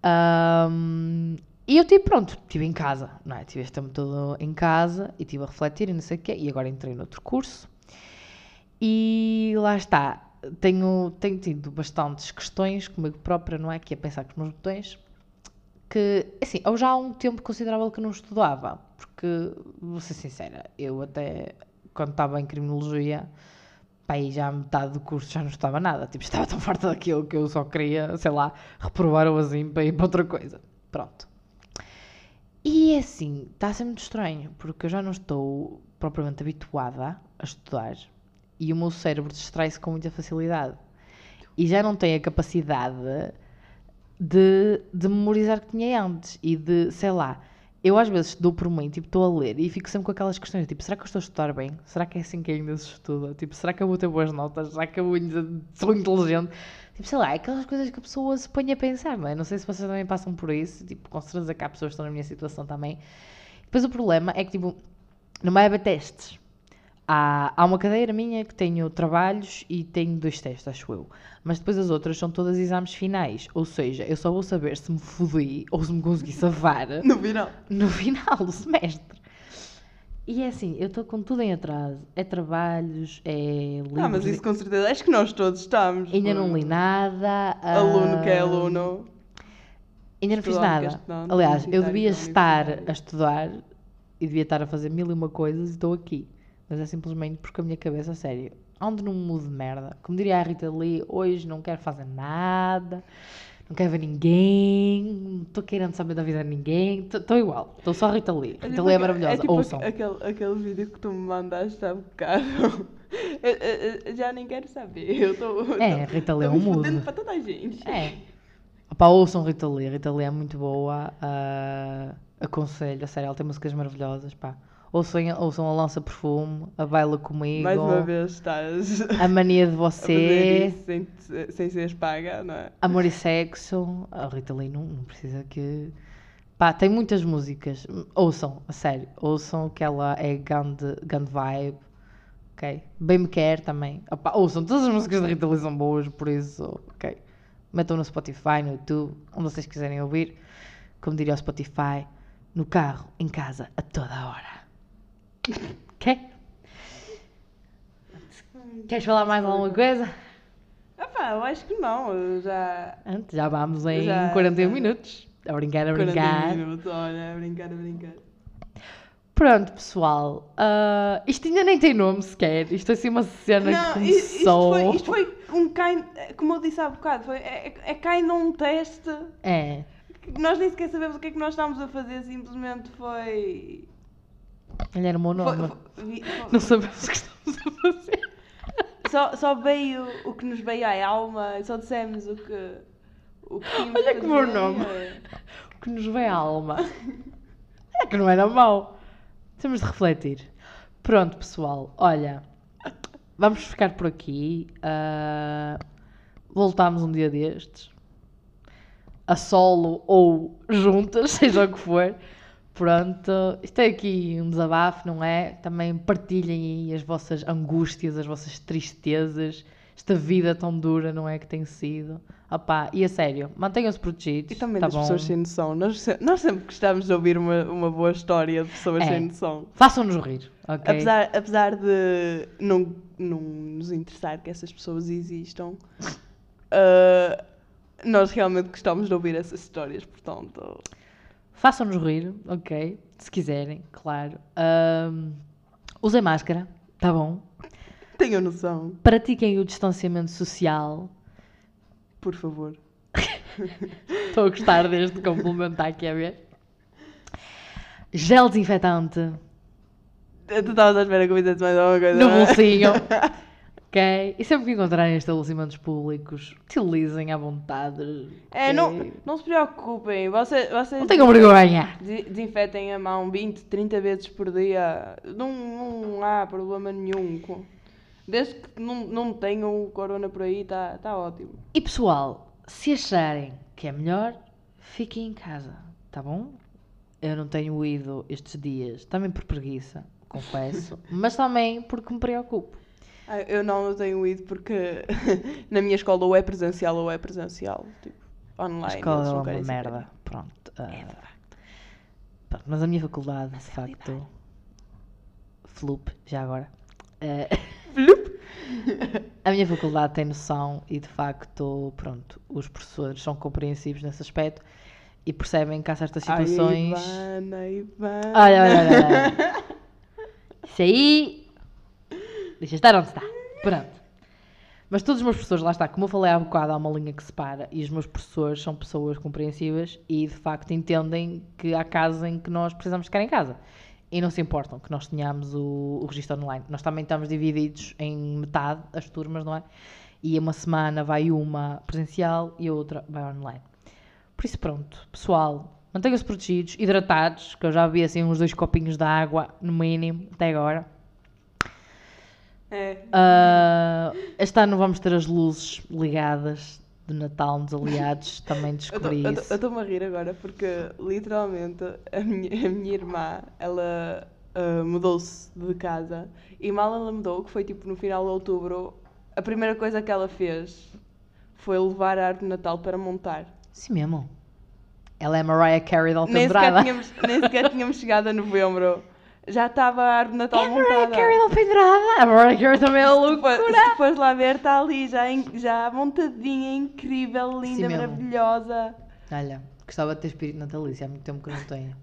Ahm, e eu tive, pronto, estive em casa, não é? Tive este todo em casa e estive a refletir e não sei o quê, e agora entrei noutro curso. E lá está, tenho, tenho tido bastantes questões comigo própria, não é? Que é pensar com os meus botões, que, assim, eu já há um tempo considerável que não estudava, porque, vou ser sincera, eu até, quando estava em criminologia, pá, aí já a metade do curso já não estava nada, tipo, estava tão farta daquilo que eu só queria, sei lá, reprovar o assim para ir para outra coisa. Pronto. E é assim, está a ser muito estranho, porque eu já não estou propriamente habituada a estudar e o meu cérebro distrai-se com muita facilidade. E já não tem a capacidade de, de memorizar que tinha antes e de, sei lá, eu às vezes dou por mim, tipo, estou a ler e fico sempre com aquelas questões, tipo, será que eu estou a estudar bem? Será que é assim que ainda se estuda? Tipo, será que eu vou ter boas notas? Será que eu ainda sou inteligente? Tipo, sei lá, é aquelas coisas que a pessoa se põe a pensar, não é? Não sei se vocês também passam por isso, tipo, com certeza que há pessoas que estão na minha situação também. Depois o problema é que, tipo, no MAEBA testes, há, há uma cadeira minha que tenho trabalhos e tenho dois testes, acho eu. Mas depois as outras são todas exames finais. Ou seja, eu só vou saber se me fodi ou se me consegui safar No final. no final do semestre. E é assim, eu estou com tudo em atraso. É trabalhos, é livros. Ah, mas isso com certeza. Acho que nós todos estamos. Ainda não li nada. Aluno que é ah, aluno. Ainda não fiz é nada. Aliás, eu devia é estar a estudar e devia estar a fazer mil e uma coisas e estou aqui. Mas é simplesmente porque a minha cabeça, a sério, onde não mudo de merda. Como diria a Rita Lee, hoje não quero fazer nada, não quero ver ninguém, não estou querendo saber da vida de ninguém, estou igual, estou só Rita Lee. É Rita tipo Lee é aque- maravilhosa, É tipo ouçam. aque- aquele, aquele vídeo que tu me mandaste há bocado. Eu- eu- eu já nem quero saber. Eu tô, É, tô- Rita Lee é um mudo. para toda a gente. É. Opa, ouçam Rita Lee. Rita Lee é muito boa. ah, aconselho, a sério, ela tem músicas maravilhosas. Pá. Ouçam, ouçam a Lança Perfume, a Baila Comigo, Mais uma vez estás a Mania de Você, sem, sem seres paga, não é? Amor e Sexo. A Rita Lee não, não precisa que. Pá, tem muitas músicas. Ouçam, a sério. Ouçam que ela é grande, grande vibe. Ok? Bem me quer também. Opa, ouçam, todas as músicas da Rita Lee são boas, por isso, ok? Metam no Spotify, no YouTube, onde vocês quiserem ouvir. Como diria o Spotify, no carro, em casa, a toda hora. Ok? Queres falar mais alguma coisa? Ah pá, eu acho que não. Eu já. Antes, já vamos em Já, 41 já. minutos. A brincar, a 40 brincar. minutos, olha, a brincar, a brincar. Pronto, pessoal. ah, isto ainda nem tem nome sequer. Isto é assim uma cena que Não, isto começou. foi, isto foi um kind. Como eu disse há bocado, foi, é, é kind um teste. É. que Nós nem sequer sabemos o que é que nós estamos a fazer, simplesmente foi. Ele era o meu foi- nome. foi- vi- foi- Não sabemos o que estamos a fazer. só, só veio o que nos veio à alma, só dissemos o que. O que Olha que bom nome. O que nos vem à alma. É que não era mau. Temos de refletir. Pronto, pessoal. Olha, vamos ficar por aqui. ah, voltamos um dia destes. A solo ou juntas, seja o que for. Pronto, isto é aqui um desabafo, não é? Também partilhem aí as vossas angústias, as vossas tristezas, esta vida tão dura, não é? Que tem sido. Opá, e a sério, mantenham-se protegidos. E também tá das bom? pessoas sem noção. Nós, nós sempre gostamos de ouvir uma, uma boa história de pessoas É. sem noção. Façam-nos rir, ok? Apesar, apesar de não, não nos interessar que essas pessoas existam, ah, nós realmente gostamos de ouvir essas histórias, portanto. Façam-nos rir, ok? Se quiserem, claro. Ahm, usem máscara, tá bom? Tenham noção, Pratiquem o distanciamento social. por favor. Estou a gostar deste complemento, está aqui a ver? Gel desinfetante Tu estavas à espera que eu fizesse mais alguma coisa. no bolsinho. ok? E sempre que encontrarem estabelecimentos públicos, utilizem à vontade. É, não, não se preocupem. Vocês, vocês Não tenham vergonha. de- desinfetem a mão 20, 30 vezes por dia. Não, não há problema nenhum. Desde que não, não tenham o corona por aí, está tá ótimo. E pessoal, se acharem que é melhor, fiquem em casa, tá bom? Eu não tenho ido estes dias, também por preguiça, confesso, mas também porque me preocupo. Ah, Eu não, tenho ido porque na minha escola ou é presencial ou é presencial. Tipo, online. A escola é uma querem saber. merda, pronto. ah, pronto, Mas a minha faculdade, de facto, flup, já agora. Ah, a minha faculdade tem noção e de facto, pronto, os professores são compreensivos nesse aspecto e percebem que há certas Ai, situações. Ivana, Ivana. Olha, olha, olha, olha. Isso aí. Deixa estar onde está. Pronto. Mas todos os meus professores, lá está, como eu falei há bocado, há uma linha que separa e os meus professores são pessoas compreensivas e de facto entendem que há casos em que nós precisamos ficar em casa. E não se importam que nós tenhamos o, o registro online. Nós também estamos divididos em metade, as turmas, não é? E uma semana vai uma presencial e a outra vai online. Por isso, pronto, pessoal, Mantenham-se protegidos, hidratados, que eu já vi assim uns dois copinhos de água, no mínimo, até agora. É. Ah, este ano vamos ter as luzes ligadas de Natal nos aliados, também descobri Eu isso. estou-me a rir agora porque literalmente a minha, a minha irmã ela ah, mudou-se de casa e mal ela mudou, que foi tipo no final de outubro, a primeira coisa que ela fez foi levar a árvore de Natal para montar. Sim mesmo. Ela é Mariah Carey da Nem sequer, tínhamos, nem sequer tínhamos chegado a novembro. Já estava a árvore de Natal É montada. Carey da Alpendurada. A Mariah Carey também é Se loucura. se fores lá ver, está ali já, em- já montadinha, incrível, linda, mesmo. maravilhosa. Olha, gostava de ter espírito natalício, há muito tempo que eu não tenho.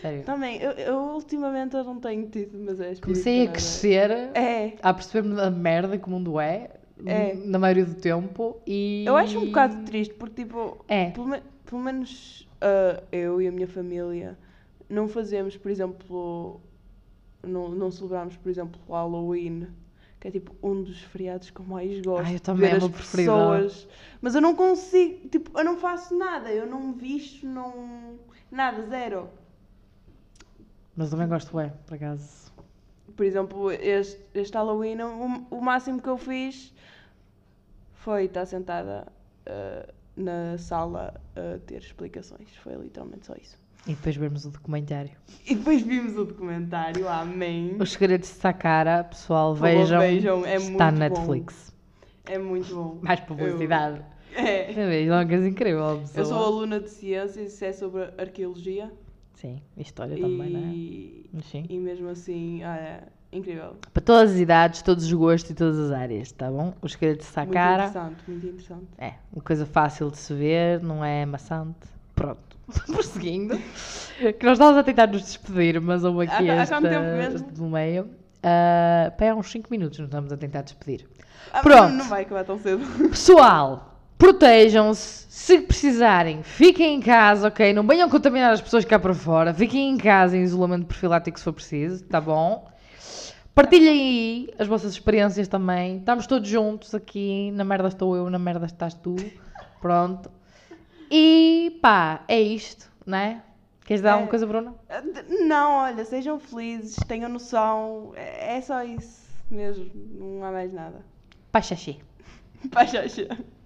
Sério. Também, eu, eu ultimamente eu não tenho tido, mas é Comecei a nada. crescer, É, a perceber-me da merda que o mundo é, É. na maioria do tempo, e... eu acho um bocado triste porque, tipo, É. pelo, me- pelo menos ah, eu e a minha família não fazemos, por exemplo, não, não celebramos, por exemplo, o Halloween, que é tipo um dos feriados que eu mais gosto. Ai, eu também, ver é as pessoas. Mas eu não consigo, tipo, eu não faço nada, eu não visto, não. Nada, zero. Mas também gosto, é, por acaso. Por exemplo, este, este Halloween, o, o máximo que eu fiz foi estar sentada ah, na sala a ter explicações. Foi literalmente só isso. E depois vermos o documentário. E depois vimos o documentário, amém. Os Segredos de Sakara, pessoal, vejam, vejam, é está na bom. Netflix. É muito bom. Mais publicidade. Eu, é. É uma coisa incrível, pessoal. Eu sou aluna de ciências, isso é sobre arqueologia. Sim, história também, não é? E, sim. e mesmo assim, olha, incrível. Para todas as idades, todos os gostos e todas as áreas, tá bom? Os Segredos de Muito Sakara. interessante, muito interessante. É, uma coisa fácil de se ver, não é maçante. Pronto, prosseguindo. que nós estávamos a tentar nos despedir, mas houve aqui Há- esta, do meio. Uh, para há uns 5 minutos nos estamos a tentar despedir. Ah, Pronto. Não vai acabar tão cedo. Pessoal, protejam-se. Se precisarem, fiquem em casa, ok? Não venham contaminar as pessoas cá para fora. Fiquem em casa em isolamento profilático se for preciso, tá bom? Partilhem aí as vossas experiências também. Estamos todos juntos aqui. Na merda estou eu, na merda estás tu. Pronto. E pá, é isto, né? Queres dar É. alguma coisa, Bruna? Não, olha, sejam felizes, tenham noção. É é só isso mesmo, não há mais nada. Já, já.